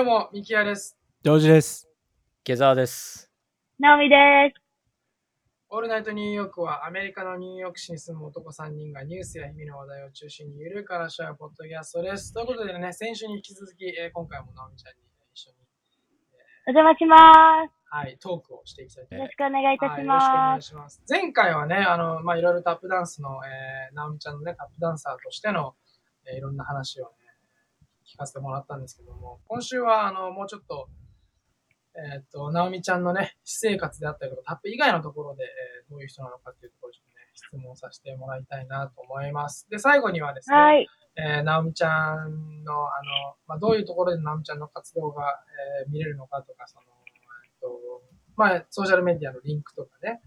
どうも、ミキヤです。ジョージです。下沢です。ナオミです。オールナイトニューヨークはアメリカのニューヨーク市に住む男3人がニュースや日々の話題を中心にゆるく話し合うポッドキャストです。ということでね、先週に引き続き、えー今回も直美ちゃんに一緒に、お邪魔しまはい、トークをしていきたいとす。思います。よろしくお願いいたしはい、よろしくお願ます。いします。前回はね、あの、まあ、いろいろタップダンスの、えー、直美ちゃんのね、タップダンサーとしての、えーいろんな話をね、聞かせてもらったんですけども、今週は、あの、もうちょっと、えーっと、直美ちゃんのね、私生活であったりとか、タップ以外のところで、えーどういう人なのかっていうところをちょっとね、質問させてもらいたいなと思います。で、最後にはですね、はい。えー、直美ちゃんの、あの、まあ、どういうところで直美ちゃんの活動が、えー見れるのかとか、その、えっと、まあ、ソーシャルメディアのリンクとかね、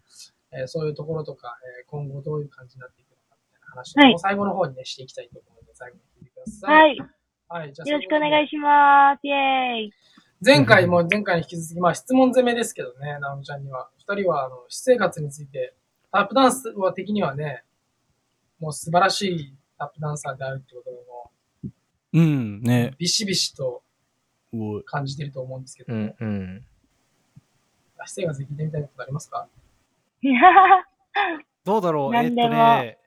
えーそういうところとか、えー今後どういう感じになっていくのかみたいな話を、はい最後の方にね、していきたいと思うので、最後に聞いてくださ。はいい。よはい。じゃあろしくお願いしします。イェーイ。前回も前回に引き続き、まあ質問攻めですけどね、直美ちゃんには。二人は、あの、私生活について、タップダンスは的にはね、もう素晴らしいタップダンサーであるってことをもうん、ねう、。ビシビシと感じてると思うんですけど、うんうん。私生活で聞いてみたいことありますか？どうだろう？えっとね、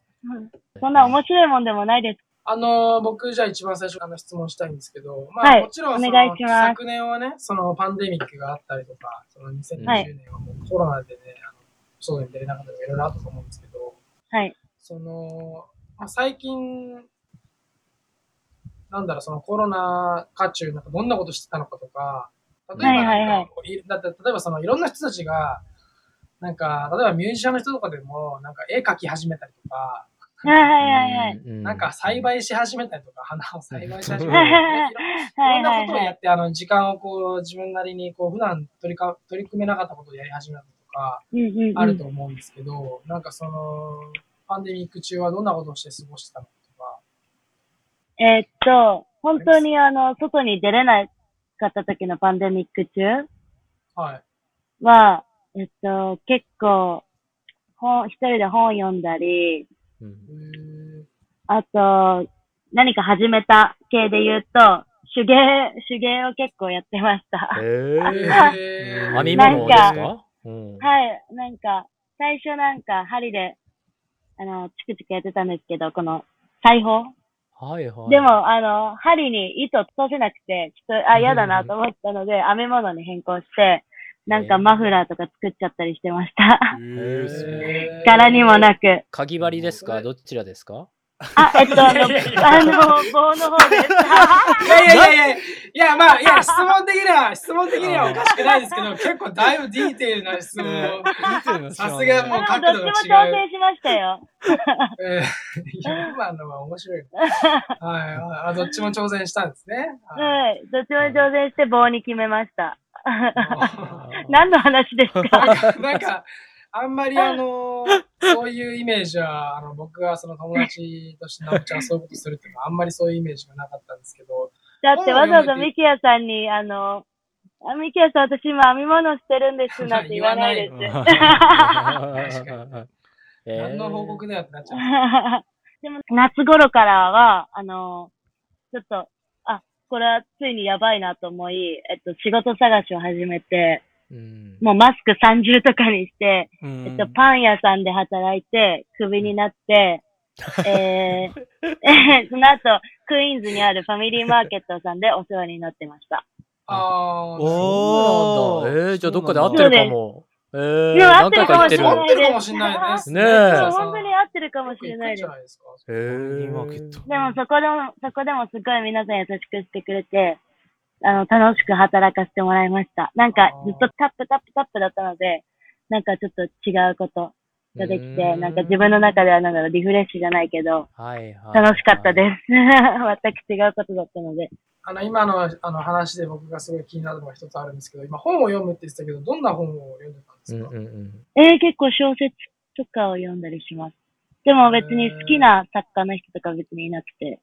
そんな面白いもんでもないです。あのー僕じゃあ一番最初あの質問したいんですけど、まあ、はいもちろんその昨年はね、そのパンデミックがあったりとか、その2020はい年はもうコロナでね、あの外に出れなかったりとかいろいろあったと思うんですけど、はい。その、まあ、最近、なんだろう、そのコロナ渦中、なんかどんなことしてたのかとか、例えばなんか、はいはいはいいだって例えばそのいろんな人たちが、なんか、例えばミュージシャンの人とかでも、なんか絵描き始めたりとか、はいはいはいはい。うんなんか栽培し始めたりとか、花を栽培し始めうんたりとか、いはいろんな。ことをやって、あの、時間をこう、自分なりに、こう、普段取りか取り組めなかったことをやり始めたりとか、うんうんうん。あると思うんですけど、なんかその、パンデミック中はどんなことをして過ごしてたのかとか、えーっと、本当にあの、外に出れなかった時のパンデミック中はい。は、えっと、結構、本、一人で本読んだり、うんあと、何か始めた系で言うと、手芸、手芸を結構やってました。えへーー、編み物ですなんかうん。はい、なんか、最初なんか針で、あの、チクチクやってたんですけど、この裁縫？はいはい。でも、あの、針に糸通せなくて、ちょっと、あ、嫌だなと思ったので、編み物に変更して、なんかマフラーとか作っちゃったりしてました。柄にもなく。かぎ針ですか？どちらですか？あ、えっと、あの、あの、棒の方です。いやいやいやいや、いや、まあ、いや、質問的には、質問的にはおかしくないですけど、結構だいぶディテールな質問を。さすがもうあ角度が違うどっちも挑戦しましたよ。えーいや今のは面白い。はいはいあ。どっちも挑戦したんですね。はいはい。どっちも挑戦して棒に決めました。あ何の話ですか？なんか、あんまりあの、そういうイメージは、あの、僕がその友達として、なおちゃんそういうことするっていうのは、あんまりそういうイメージがなかったんですけど、だってわざわざミキヤさんに、あの、あミキヤさん、私今編み物してるんですなんて 言わない。です。何の報告だよってなっちゃう。でも、夏頃からは、あの、ちょっと、あ、これはついにやばいなと思い、えっと、仕事探しを始めて、うん。もうマスク30とかにして、うん。えっと、パン屋さんで働いて、クビになって、えー、その後、クイーンズにあるファミリーマーケットさんでお世話になってました。ああ、おそうなんだ。えー、じゃあどっかで会ってるかも。えー、でも合何ってるかもしれ回か行ってる。ない合ってるかもしれないですね。え。そう本当に合ってるかもしれないですでもそこでも、そこでもすごい皆さん優しくしてくれて、あの、楽しく働かせてもらいました。なんかずっとタップタップタップだったので、なんかちょっと違うことができて、うんなんか自分の中ではなんだろう、リフレッシュじゃないけど、はいはい。楽しかったです。全く違うことだったので。あの、今のあの話で僕がすごい気になるのが一つあるんですけど、今本を読むって言ってたけど、どんな本を読んでたんですうんか、うんうん。えー、結構小説とかを読んだりします。でも別に好きな作家の人とか別にいなくて、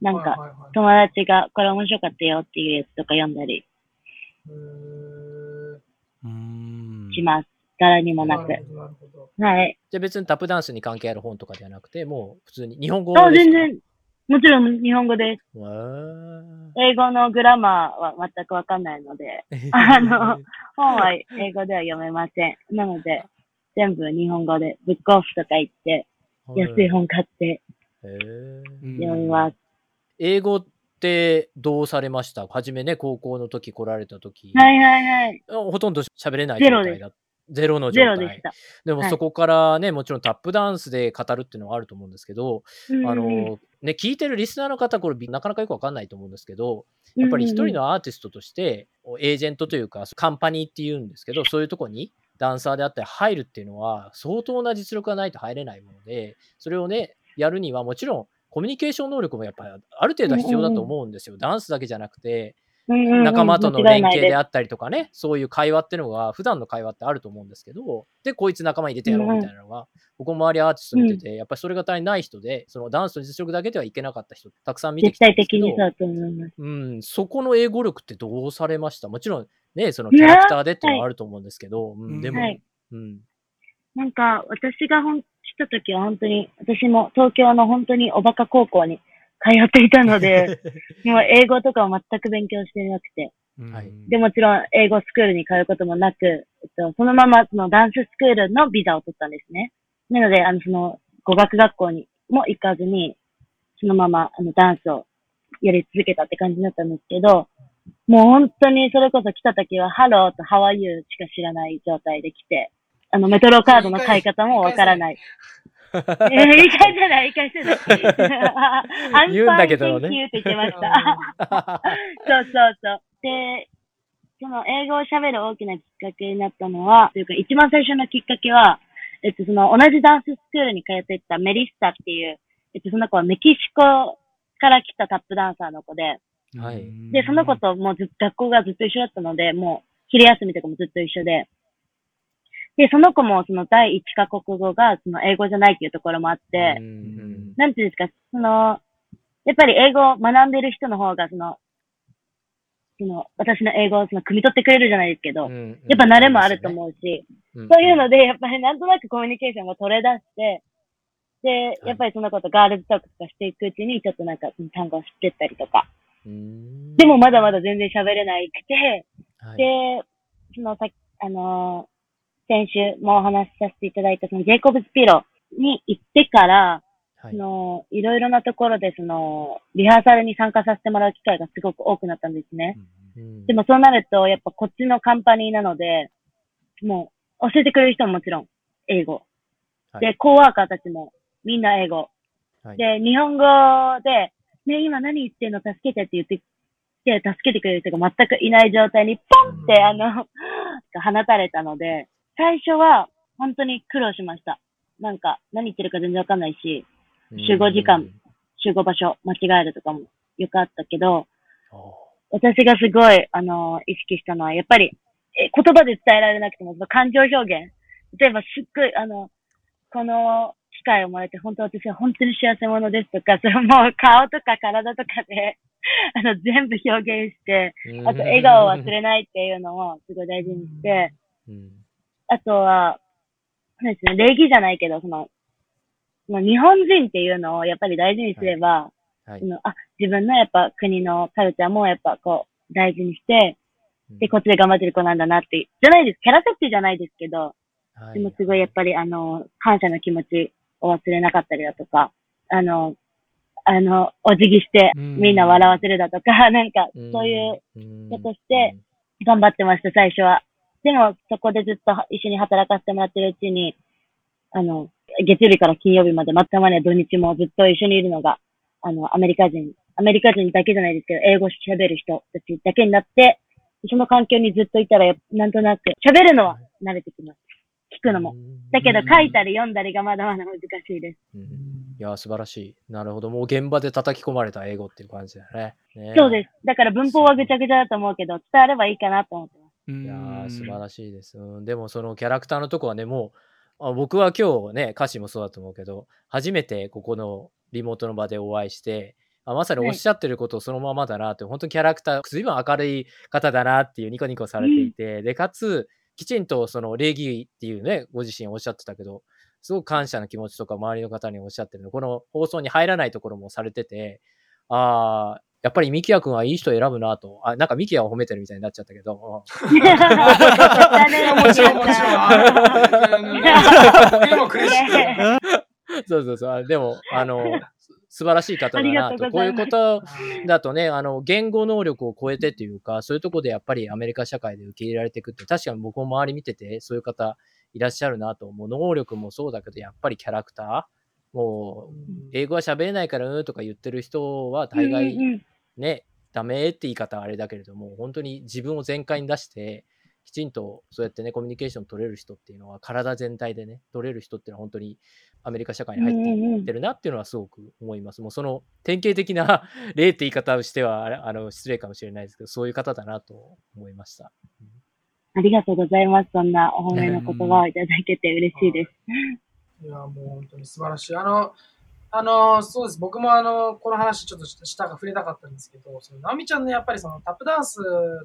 なんか友達がこれ面白かったよっていうやつとか読んだりします。柄にもなく。はい。じゃあ別にタップダンスに関係ある本とかではなくて、もう普通に日本語あ、ですか？全然、もちろん日本語です。わ英語のグラマーは全くわかんないので、ーあの、本は英語では読めません。なので、全部日本語で、ブックオフとか行って、安い本買って。読みます。英語ってどうされました？初めね、高校の時来られた時、はいはいはい。ほとんど喋れない状態だ。ゼロの状態。ゼロででもそこからね、もちろんタップダンスで語るっていうのはあると思うんですけど、あの、ね、聞いてるリスナーの方、これなかなかよくわかんないと思うんですけど、やっぱり一人のアーティストとして、エージェントというか、カンパニーっていうんですけど、そういうとこにダンサーであったり入るっていうのは、相当な実力がないと入れないもので、それをね、やるにはもちろん、コミュニケーション能力もやっぱりある程度は必要だと思うんですよ。ダンスだけじゃなくて、仲間との連携であったりとかね、そういう会話っていうのが、普段の会話ってあると思うんですけど、で、こいつ仲間に入れてやろうみたいなのが、僕も周りアーティスト見てて、やっぱりそれが足りない人で、そのダンスの実力だけではいけなかった人、たくさん見てきたんですけど的にそうだと思います。うん、そこの英語力ってどうされました？もちろんね、そのキャラクターでっていうのはあると思うんですけど、うん、でも、はい。うん、なんか、私がほん、来た時は本当に、私も東京の本当におバカ高校に通っていたので、もう英語とかを全く勉強してなくて、はい。で、もちろん英語スクールに通うこともなく、えっと、そのままそのダンススクールのビザを取ったんですね。なので、あの、その、語学学校にも行かずに、そのまま、あの、ダンスをやり続けたって感じだったんですけど、もう本当にそれこそ来た時は、ハローと How are you しか知らない状態で来て、あの、メトロカードの買い方もわからない。えー、言い返せない、言い返せない。言うんだけどね you って言ってました。そうそうそう。で、その英語を喋る大きなきっかけになったのは、というか一番最初のきっかけは、えっと、その同じダンススクールに通っていたメリッサっていう、えっと、その子はメキシコから来たタップダンサーの子で、はい。で、その子ともうずっと学校がずっと一緒だったので、もう昼休みとかもずっと一緒で、で、その子もその第一カ国語がその英語じゃないっていうところもあって、うんなんていうんですか、その、やっぱり英語を学んでる人の方が、その、その、私の英語をその、汲み取ってくれるじゃないですけど、うんやっぱ慣れもあると思うし、うんそういうので、やっぱりなんとなくコミュニケーションが取れ出して、で、やっぱりそのことガールズトークとかしていくうちに、ちょっとなんか単語を知ってったりとか、うんでもまだまだ全然喋れないくて、はいで、そのさ、あのー先週もお話しさせていただいたそのジェイコブスピロに行ってから、はいその、いろいろなところで、その、リハーサルに参加させてもらう機会がすごく多くなったんですね。うんでもそうなると、やっぱこっちのカンパニーなので、もう、教えてくれる人ももちろん、英語。はいで、コーワーカーたちも、みんな英語。はいで、日本語で、ね、今何言ってんの？助けてって言って、で、助けてくれる人が全くいない状態に、ポンって、あの、放たれたので、最初は、本当に苦労しました。なんか、何言ってるか全然わかんないし、集合時間集合場所間違えるとかもよくあったけど、私がすごい、あの、意識したのは、やっぱり、え言葉で伝えられなくても、感情表現。例えば、すっごい、あの、このをもらえて、本当私は本当に幸せ者ですとか、それもう顔とか体とかで、あの、全部表現して、あと、笑顔を忘れないっていうのをすごい大事にして、うん。あとは、そうですね、礼儀じゃないけど、その、日本人っていうのをやっぱり大事にすれば、はい。そのあ、自分のやっぱ国のカルチャーもやっぱこう、大事にして、で、こっちで頑張ってる子なんだなって、じゃないです。キャラ設定じゃないですけど、はでもすごいやっぱりあの、感謝の気持ちを忘れなかったりだとか、あの、あの、お辞儀してうんみんな笑わせるだとか、なんか、うんそういううんことして頑張ってました、最初は。でも、そこでずっと一緒に働かせてもらってるうちに、あの、月曜日から金曜日まで、またまね土日もずっと一緒にいるのが、あの、アメリカ人、アメリカ人だけじゃないですけど、英語喋る人たちだけになって、その環境にずっといたら、なんとなく、喋るのは慣れてきます。聞くのも。だけど、書いたり読んだりがまだまだ難しいです。うんいや、素晴らしい。なるほど。もう現場で叩き込まれた英語っていう感じだよね。ねそうです。だから文法はぐちゃぐちゃだと思うけど、伝わればいいかなと思ってます。いいやー素晴らしいです。うんでもそのキャラクターのとこはね、もう、あ僕は今日ね、歌詞もそうだと思うけど、初めてここのリモートの場でお会いして、あまさにおっしゃってることをそのままだなって、本当にキャラクター、随分明るい方だなっていうニコニコされていて、で、かつ、きちんとその礼儀っていうね、ご自身おっしゃってたけど、すごく感謝の気持ちとか周りの方におっしゃってるの、この放送に入らないところもされてて、ああ、やっぱりミキヤ君はいい人選ぶなと。あ、なんかミキヤを褒めてるみたいになっちゃったけど。そうそうそう。あでも、あの、素晴らしい方だなと。こういうことだとね、あの、言語能力を超えてっていうか、そういうところでやっぱりアメリカ社会で受け入れられていくって、確かに僕も周り見てて、そういう方いらっしゃるなと。もう能力もそうだけど、やっぱりキャラクターもう、英語は喋れないからうんとか言ってる人は大概ね、ダメって言い方はあれだけれども、本当に自分を全開に出して、きちんとそうやってね、コミュニケーション取れる人っていうのは、体全体でね、取れる人っていうのは本当にアメリカ社会に入っていってるなっていうのはすごく思います。もうその典型的な 例って言い方をしてはあの失礼かもしれないですけど、そういう方だなと思いました。ありがとうございます。そんなお褒めの言葉を いただけて嬉しいです。いや、もう本当に素晴らしい。あの、あの、そうです。僕もあの、この話ちょっとしたか触れたかったんですけど、その、ナオミちゃんのやっぱりそのタップダンス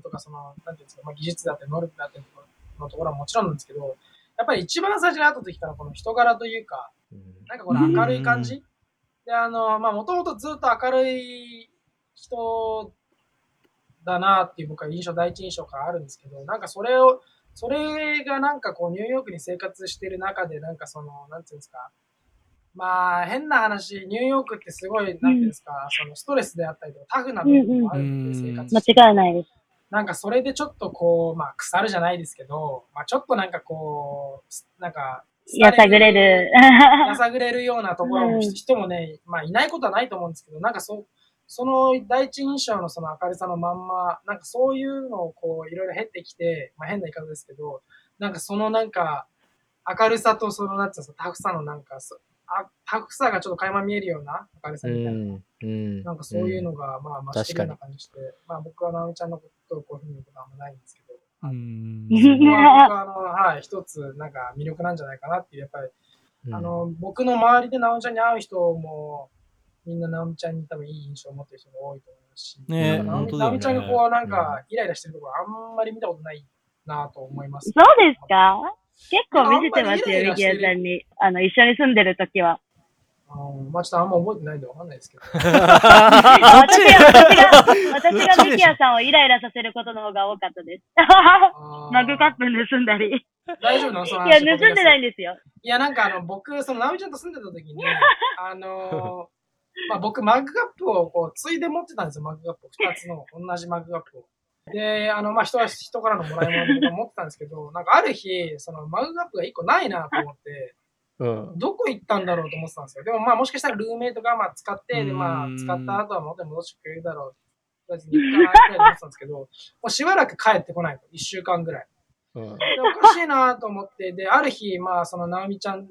とか、その、なんていうんですか、まあ、技術だったり、能力だったりのところはもちろんなんですけど、やっぱり一番最初に会った時からこの人柄というか、うんなんかこの明るい感じ？で、あの、まあ、もともとずっと明るい人だなっていう僕は印象、第一印象からあるんですけど、なんかそれを、それがなんかこうニューヨークに生活してる中で、なんかその、なんていうんですか、まあ変な話、ニューヨークってすごい、なんていうんですか、そのストレスであったりとかタフな部分もあるので、うんうん生活して間違いないです。なんかそれでちょっとこう、まあ腐るじゃないですけど、まあちょっとなんかこう、なんか、やさぐれる。やさぐれるようなところも、うん人もね、まあいないことはないと思うんですけど、なんかそその第一印象のその明るさのまんま、なんかそういうのをこういろいろ経ってきて、まあ変な言い方ですけど、なんかそのなんか明るさとそのなんていうんですか、タフさのなんかそあ、タフさがちょっと垣間見えるような明るさうみたいな。ん。うん。なんかそういうのが、まあ、増してるような感じして、まあ僕は直美ちゃんのことをこういうふうに言うことはあんまないんですけど、うん。僕はあの、はい、一つなんか魅力なんじゃないかなっていう、やっぱり、うん。あの、僕の周りで直美ちゃんに会う人も、みんな直美ちゃんに多分いい印象を持ってる人が多いと思いますし、ね直美ちゃんがこうなんかイライラしてるところあんまり見たことないなと思います。そうですか？結構見せてますよ、ミキヤさんに。あの、一緒に住んでる時は。あのまあちょっとあんま覚えてないんでわかんないですけど。私が、私が、私がミキヤさんをイライラさせることの方が多かったです。マグカップ盗んだり。い大丈夫なの？そのや、話。盗んでないんですよ。いや、なんかあの、僕、その、直美ちゃんと住んでた時に、あのーまあ僕、マグカップをこう、ついで持ってたんですよ、マグカップを。二つの、同じマグカップを。で、あの、まあ人は人からのもらい物で僕は持ってたんですけど、なんかある日、その、マグカップが一個ないなと思って、うん。どこ行ったんだろうと思ってたんですよ。でもまあもしかしたらルーメイトがまあ使って、でまあうん使った後は元に戻してくれるだろう。とりあえず3日らいで思ってたんですけど、もうしばらく帰ってこないと。1週間ぐらい。うんでおかしいなと思って、で、ある日、まあ、その、直美ちゃん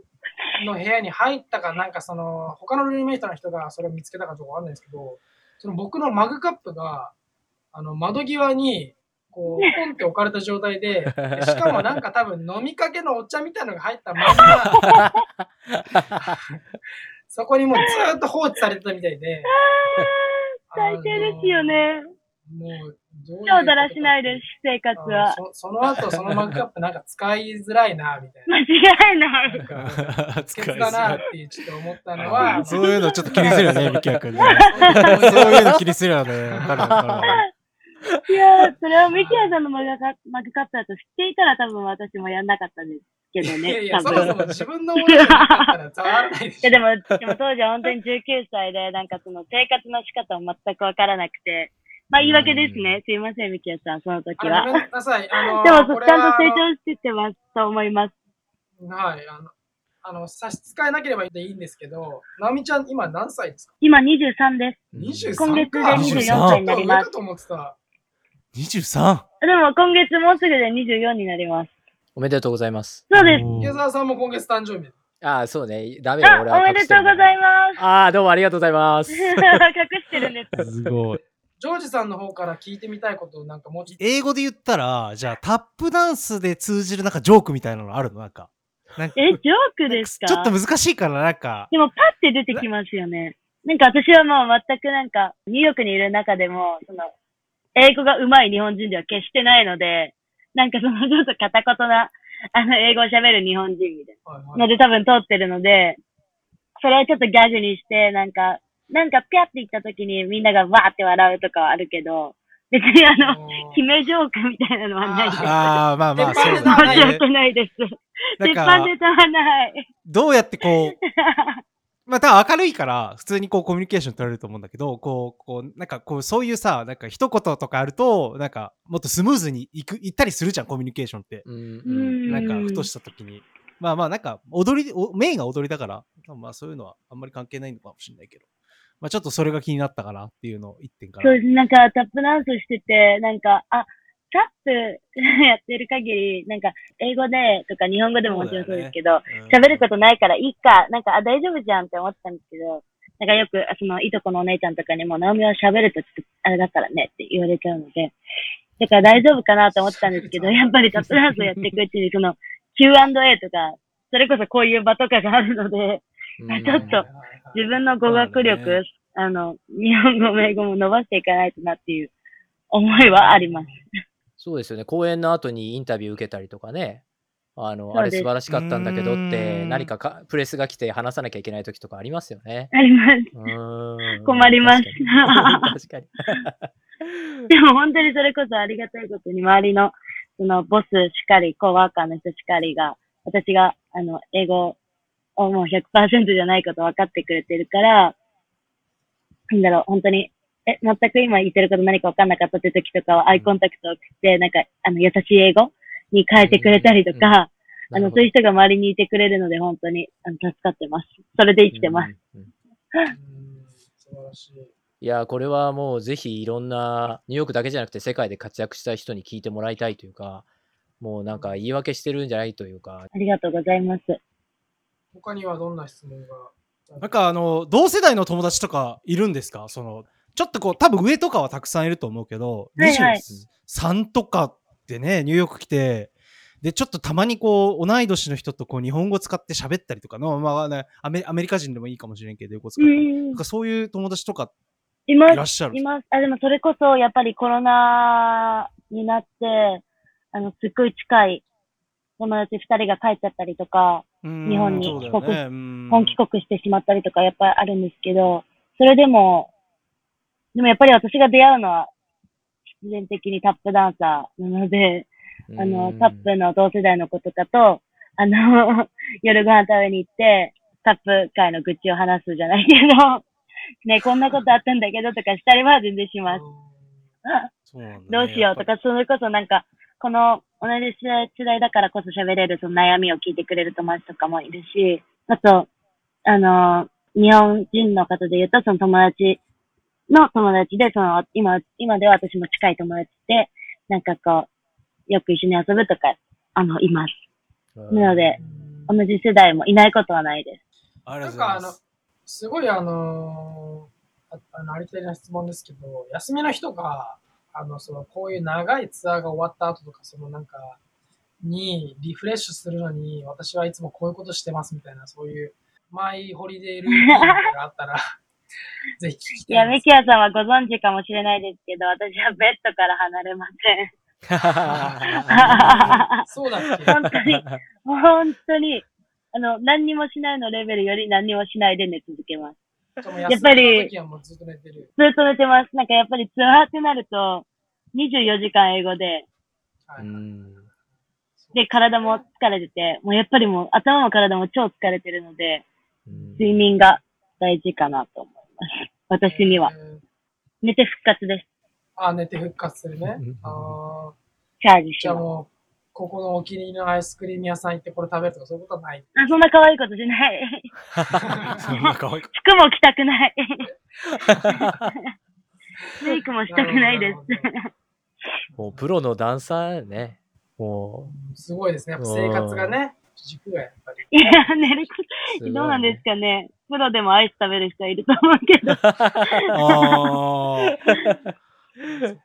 の部屋に入ったか、なんかその、他のルームメイトの人がそれを見つけたかどうかわかんないですけど、その僕のマグカップが、あの、窓際に、こう、ポンって置かれた状態で、で しかもなんか多分飲みかけのお茶みたいなのが入ったまんま、そこにもうずーっと放置されてたみたいで、最低ですよね。もう、超だらしないです、生活あは。のそその後、そのマグカップなんか使いづらいな、みたいな。間違いない。なんか、ケツだなってちょっと思ったのは、あそういうのちょっと気にするよね、ミキヤ君ね。そうそういうの気にするよね。わかるわかる。いやー、それをミキヤさんのマグカマグカップだと知っていたら多分私もやんなかったですけどね、いやいや。そもそも自分のものじゃなかったら伝わらないでいしょ。やでも、でも当時は本当に19歳で、なんかその生活の仕方も全くわからなくて、まあ言い訳ですね。すいません、ミキヤさん、その時は。ごめんなさい。あの、でも、ちゃんと成長してってますと思います。はい、あの、あの、差し支えなければいいんですけど、直美ちゃん、今何歳ですか？今23です。?23 今月でか。24歳になりますと思ってた。23! でも今月もうすぐで24になります。おめでとうござます。そうです。池澤さんも今月誕生日。ああ、そうね。ダメよ、あ、俺はおめでとうございます。ああ、どうもありがとうございます。隠してるんです。すごい。ジョージさんの方から聞いてみたいことをなんかもうちょっと。英語で言ったら、じゃあタップダンスで通じるなんかジョークみたいなのあるの？なんか。なんかえ、ジョークですかちょっと難しいかな？なんか。でもパッて出てきますよね。なんか私はもう全くなんか、ニューヨークにいる中でも、その、英語が上手い日本人では決してないので、なんかそのちょっと片言な あの、英語を喋る日本人みたいなので多分通ってるので、それをちょっとギャグにして、なんか、なんかピャって言った時にみんながわーって笑うとかはあるけど、別にあの、決めジョークみたいなのはないです。ああ、まあまあ、そう鉄板ネタはだね申し訳。ないです。鉄板ネタはない。どうやってこう、まあ多分明るいから普通にこうコミュニケーション取れると思うんだけど、こう、こう、なんかこうそういうさ、なんか一言とかあると、なんかもっとスムーズにいく、いったりするじゃん、コミュニケーションって。うんううんんなんかふとした時に。まあまあなんか踊り、おメインが踊りだから、まあそういうのはあんまり関係ないのかもしれないけど。まあちょっとそれが気になったかなっていうのを一点から。そうです。なんかタップダンスしてて、なんか、あ、タップやってる限り、なんか、英語でとか日本語でももちろんそうですけど、うん喋、ることないからいいか、なんか、あ、大丈夫じゃんって思ってたんですけど、なんかよく、その、いとこのお姉ちゃんとかにも、ナオミは喋るとちょっと、あれだからねって言われちゃうので、だから大丈夫かなと思ってたんですけど、やっぱりタップダンスをやっていくうちに、その、Q&A とか、それこそこういう場とかがあるので、ちょっと自分の語学力、ね。あの、日本語も英語も伸ばしていかないとなっていう思いはあります。そうですよね。公演の後にインタビュー受けたりとかね。あの、あれ素晴らしかったんだけどっうて、ん何かかプレスが来て話さなきゃいけない時とかありますよね。あります。困ります確かに。確かにでも本当にそれこそありがたいことに周りの、そのボスしかり、コーワーカーの人しかりが、私が、あの、英語をもう100%じゃないこと分かってくれてるから、なんだろう、本当に、え、全く今言ってること何か分かんなかったって時とかはアイコンタクトを送って、なんか、あの、優しい英語に変えてくれたりとか、あの、そういう人が周りにいてくれるので、本当に、あの、助かってます。それで生きてます。。うん素晴らしい。いや、これはもうぜひいろんな、ニューヨークだけじゃなくて世界で活躍した人に聞いてもらいたいというか、もうなんか言い訳してるんじゃないというか、ありがとうございます。他にはどんな質問が？なんかあの、同世代の友達とかいるんですか？その、ちょっとこう、多分上とかはたくさんいると思うけど、はいはい。23とかでね、ニューヨーク来て、で、ちょっとたまにこう、同い年の人とこう、日本語使って喋ったりとかの、まあね、アメアメリカ人でもいいかもしれんけど、英語使うって。ん。なんかそういう友達とかいらっしゃる？います。あ、でもそれこそ、やっぱりコロナになって、あの、すっごい近い友達二人が帰っちゃったりとか、日日本にそうだよね。うん。本帰国してしまったりとか、やっぱりあるんですけど、それでも、でもやっぱり私が出会うのは、必然的にタップダンサーなので、あの、タップの同世代の子とかと、あの、夜ご飯食べに行って、タップ界の愚痴を話すじゃないけど、ね、こんなことあったんだけどとかしたりは全然します。ね。どうしようとか、それこそなんか、この同じ世代だからこそ喋れるその悩みを聞いてくれる友達とかもいるし、あと、あの、日本人の方で言うと、その友達の友達で、その、今、今では私も近い友達で、なんかこう、よく一緒に遊ぶとか、あの、います。うんなので、同じ世代もいないことはないです。ありがとうごなんかあのす。、すごいあのーああのありきたりな質問ですけど、休みの日とか、あの、その、こういう長いツアーが終わった後とか、そのなんか、にリフレッシュするのに、私はいつもこういうことしてますみたいな、そういう、マイホリデールーティンがあったら、ぜひ聞きいや、たいです。ミキアさんはご存知かもしれないですけど、私はベッドから離れません。そうだっけ？本当に、本当に、あの、何にもしないのレベルより何にもしないで寝続けます。やっぱりずっと寝てる。ずっと寝てます。なんかやっぱりツアーってなると、24時間英語で、で、体も疲れてて、もうやっぱりもう頭も体も超疲れてるので、睡眠が大事かなと思います。私には。えー寝て復活です。あ、寝て復活するねうん。あーチャージします。じゃあもう、ここのお気に入りのアイスクリーム屋さん行ってこれ食べるとかそういうことはない。あそんな可愛いことしない。そんな可愛い服も着たくない。メイクもしたくないです。もうプロのダンサーやね。もすごいですね。やっぱ生活がね、軸がやっぱり。いや、ねと、どうなんですかね。プロでもアイス食べる人いると思うけど。あ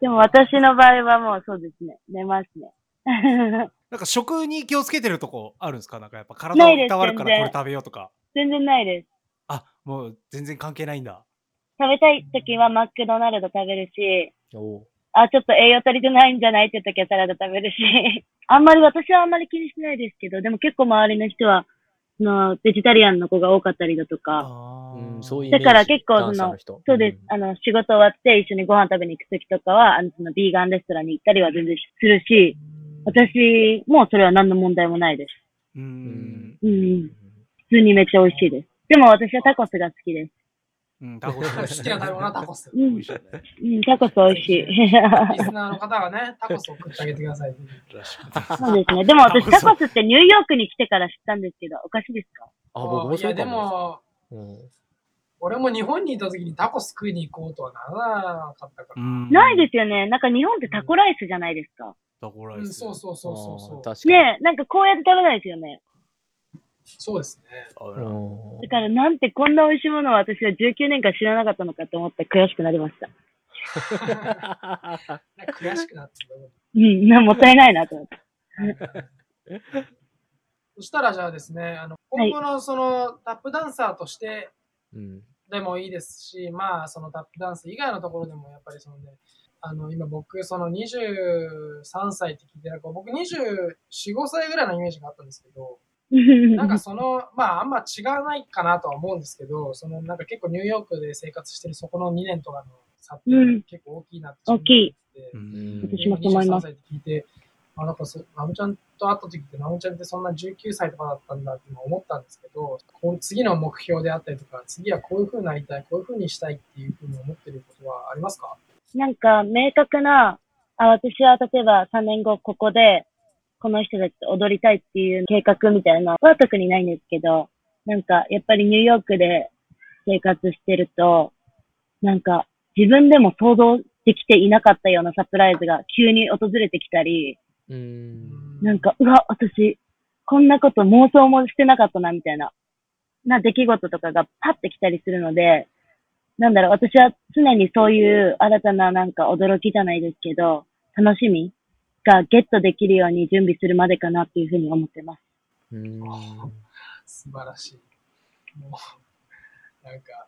でも私の場合はもうそうですね。寝ますね。ー なんか食に気をつけてるとこあるんですか？なんかやっぱ体ないですをわるからこれ食べようとか。全然ないです。あ、もう全然関係ないんだ。食べたい時はマクドナルド食べるし、あ、ちょっと栄養足りてないんじゃないって時はサラダ食べるし、あんまり私はあんまり気にしないですけど、でも結構周りの人は、その、ベジタリアンの子が多かったりだとか、あうん。だから結構ダンサーの人そうです。んあの、仕事終わって一緒にご飯食べに行く時とかは、あの、その、ビーガンレストランに行ったりは全然するし、私もそれは何の問題もないです。ううんん。うん。普通にめっちゃ美味しいです。でも私はタコスが好きです。うん、タコス 好きな食べ物はタコス。うん美味。しいね。うん、タコス美味しい。リスナーの方がね、タコスを送ってあげてください。そうですね。でも私タコスってニューヨークに来てから知ったんですけど、おかしいですか？あ、僕もいや、でそうかも。俺も日本にいた時にタコス食いに行こうとはならなかったから。ないですよね。なんか日本ってタコライスじゃないですか。うん、タコライス。そうそうそうそうそう。あー確かに。ねえ、なんかこうやって食べないですよね。そうですね。だからなんてこんな美味しいものを私は19年間知らなかったのかと思って悔しくなりました。悔しくなってたうん、なもったいないなと思って。そしたらじゃあですね、あのはい今後のそのタップダンサーとしてうんでもいいですし、まあそのタップダンス以外のところでもやっぱりそのね、あの今僕その23歳って聞いてなんか僕24、5歳ぐらいのイメージがあったんですけど、なんかその、まああんま違わないかなとは思うんですけど、そのなんか結構ニューヨークで生活してるそこの2年とかの差ってうん。結構大きいなって大きい。てううん。ん私もそう思います。23歳って聞いて、あ、なんかそ、ナムちゃんと会った時って、ナムちゃんってそんな19歳とかだったんだって今思ったんですけど、こう次の目標であったりとか、次はこういう風になりたい、こういう風にしたいっていう風に思ってることはありますか？なんか明確な、あ、私は例えば3年後ここで、この人たちと踊りたいっていう計画みたいなのは特にないんですけど、なんかやっぱりニューヨークで生活してると、なんか自分でも想像できていなかったようなサプライズが急に訪れてきたり、うん。なんか、うわ、私、こんなこと妄想もしてなかったな、みたいな、な出来事とかがパッて来たりするので、なんだろう、私は常にそういう新たななんか驚きじゃないですけど、楽しみがゲットできるように準備するまでかなっていうふうに思ってます。うん素晴らしい。もう、なんか、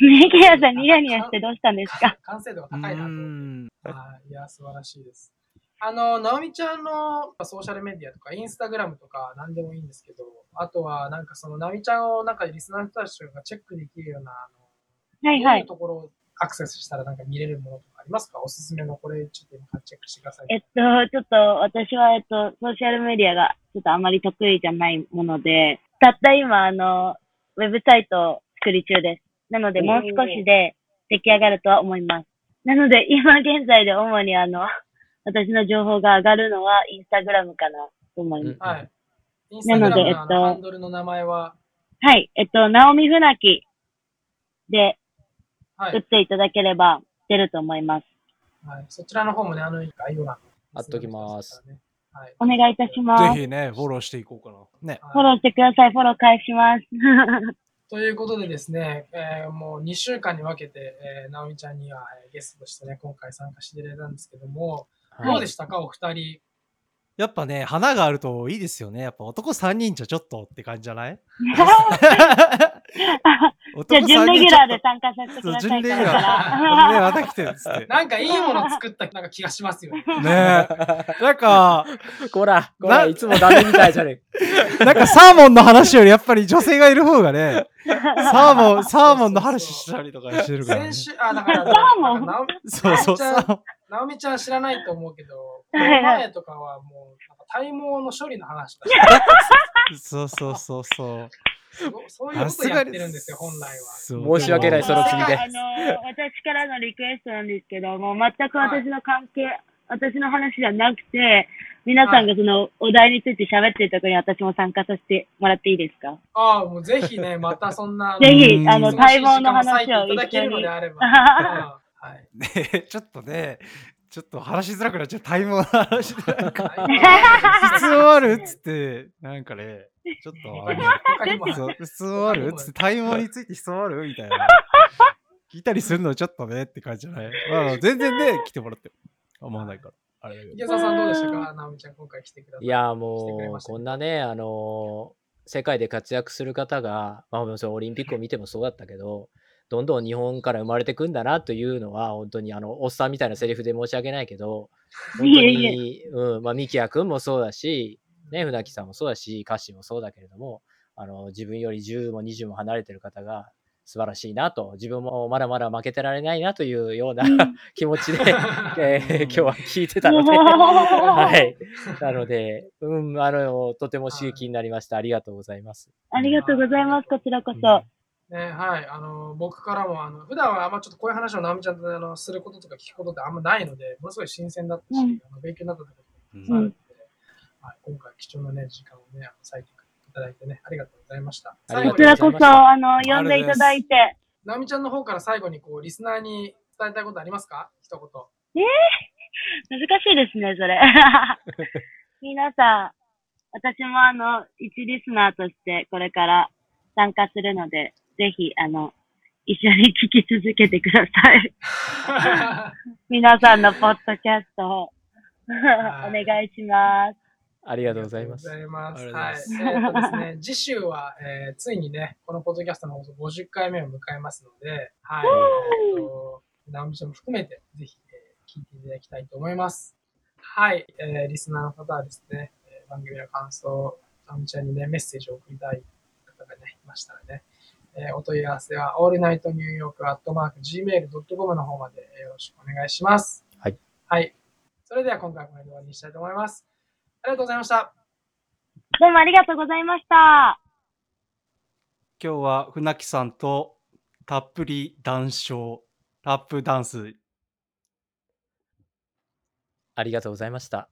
ねケアさんニヤニヤしてどうしたんですか？完成度が高いなとい、いや、素晴らしいです。あの、ナオミちゃんのソーシャルメディアとか、インスタグラムとか、何でもいいんですけど、あとは、なんかその、ナオミちゃんを、なんかリスナーの人たちがチェックできるような、あの、はいはいどういう。ところをアクセスしたらなんか見れるものとかありますか？おすすめのこれ、ちょっと今チェックしてください。えっと、ちょっと私は、えっと、ソーシャルメディアがちょっとあまり得意じゃないもので、たった今、あの、ウェブサイトを作り中です。なので、もう少しで出来上がるとは思います。なので、今現在で主にあの、私の情報が上がるのはインスタグラムかなと思います。はい。インスタグラムのあなのでえっとのハンドルの名前は、はい。えっと、ナオミ船木ではい。打っていただければ出ると思います。はい、そちらの方もね、あの、概要欄に貼っときます。はい。お願いいたします。ぜひね、フォローしていこうかな。ね。フォローしてください。フォロー返します。ということでですね、えーもう2週間に分けて、えー、直美ちゃんには、えーゲストとしてね、今回参加していただいたんですけども、はいどうでしたか、お二人？やっぱね、花があるといいですよね。やっぱ男3人じゃちょっとって感じじゃない？じゃあ、準レギュラーで参加させてください。準レギュラー。らね、また来てるっつって。なんかいいもの作ったなんか気がしますよね。ねなんか、こら、こら、いつもダメみたいじゃね なんかサーモンの話よりやっぱり女性がいる方がね、サーモン、サーモンの話したりとかしてるから、ね先。週、あ、だから、サーモン？なんかそうそう、サーモン。直美ちゃん知らないと思うけど、前とかはもう、体毛の処理の話だしそうそうそうそう。そういうことやってるんですよ、本来は。そう申し訳ないその次であの、私からのリクエストなんですけど、もう全く私の関係、私の話じゃなくて、皆さんがそのお題について喋ってるところに私も参加させてもらっていいですか？ああ、もうぜひね、またそんな、ぜひう、んあの、待望の話をいただけるの一緒に。であれば。うんはい。ねちょっとね、ちょっと話しづらくなっちゃう。タイムの話で。なんか、は質問あるっつって、なんかね、ちょっとあ質問ある？っつって、タイムについて質問ある？みたいな。聞いたりするのちょっとねって感じじゃない？まあ、全然ね、来てもらって。思わないから。あれだけど。池澤さんどうでしたか？直美ちゃん、今回来てください。いや、もう、こんなね、あのー世界で活躍する方が、まあ、もちろんオリンピックを見てもそうだったけど、どんどん日本から生まれてくんだなというのは、本当にあの、おっさんみたいなセリフで申し訳ないけど、本当に、うん、まあ、ミキヤ君もそうだし、ね、船木さんもそうだし、カッシーもそうだけれども、あの、自分より10も20も離れてる方が素晴らしいなと、自分もまだまだ負けてられないなというような 気持ちで、えー今日は聞いてたので、はい。なので、うん、あの、とても刺激になりました。ありがとうございます。ありがとうございます。こちらこそ。ね、はい、あの、僕からも、あの、普段はあんまちょっとこういう話を直美ちゃんとあのすることとか聞くことってあんまないので、ものすごい新鮮だったし、うんあの勉強になったとあるので、はい、今回貴重なね、時間をね、あの割いていただいてね、ありがとうございました。こちらこそ、あの、呼んでいただいて。直美ちゃんの方から最後にこう、リスナーに伝えたいことありますか？一言。難しいですね、それ。皆さん、私もあの、一リスナーとしてこれから参加するので、ぜひ、あの、一緒に聞き続けてください。皆さんのポッドキャストをおはい願いします。ありがとうございます。ありがとうございます。はい。えーっとですね、次週は、えーついにね、このポッドキャストの放送50回目を迎えますので、はい。えーっと、直美ちゃんも含めて、ぜひ、えー聞いていただきたいと思います。はい。えーリスナーの方はですね、えー番組の感想、直美ちゃんにね、メッセージを送りたい方がね、いましたらね、えーお問い合わせは、オールナイトニューヨークアットマーク Gmail.com の方までよろしくお願いします。はい。はい。それでは今回はこれで終わりにしたいと思います。ありがとうございました。どうもありがとうございました。今日は船木さんとたっぷり談笑、タップダンスありがとうございました。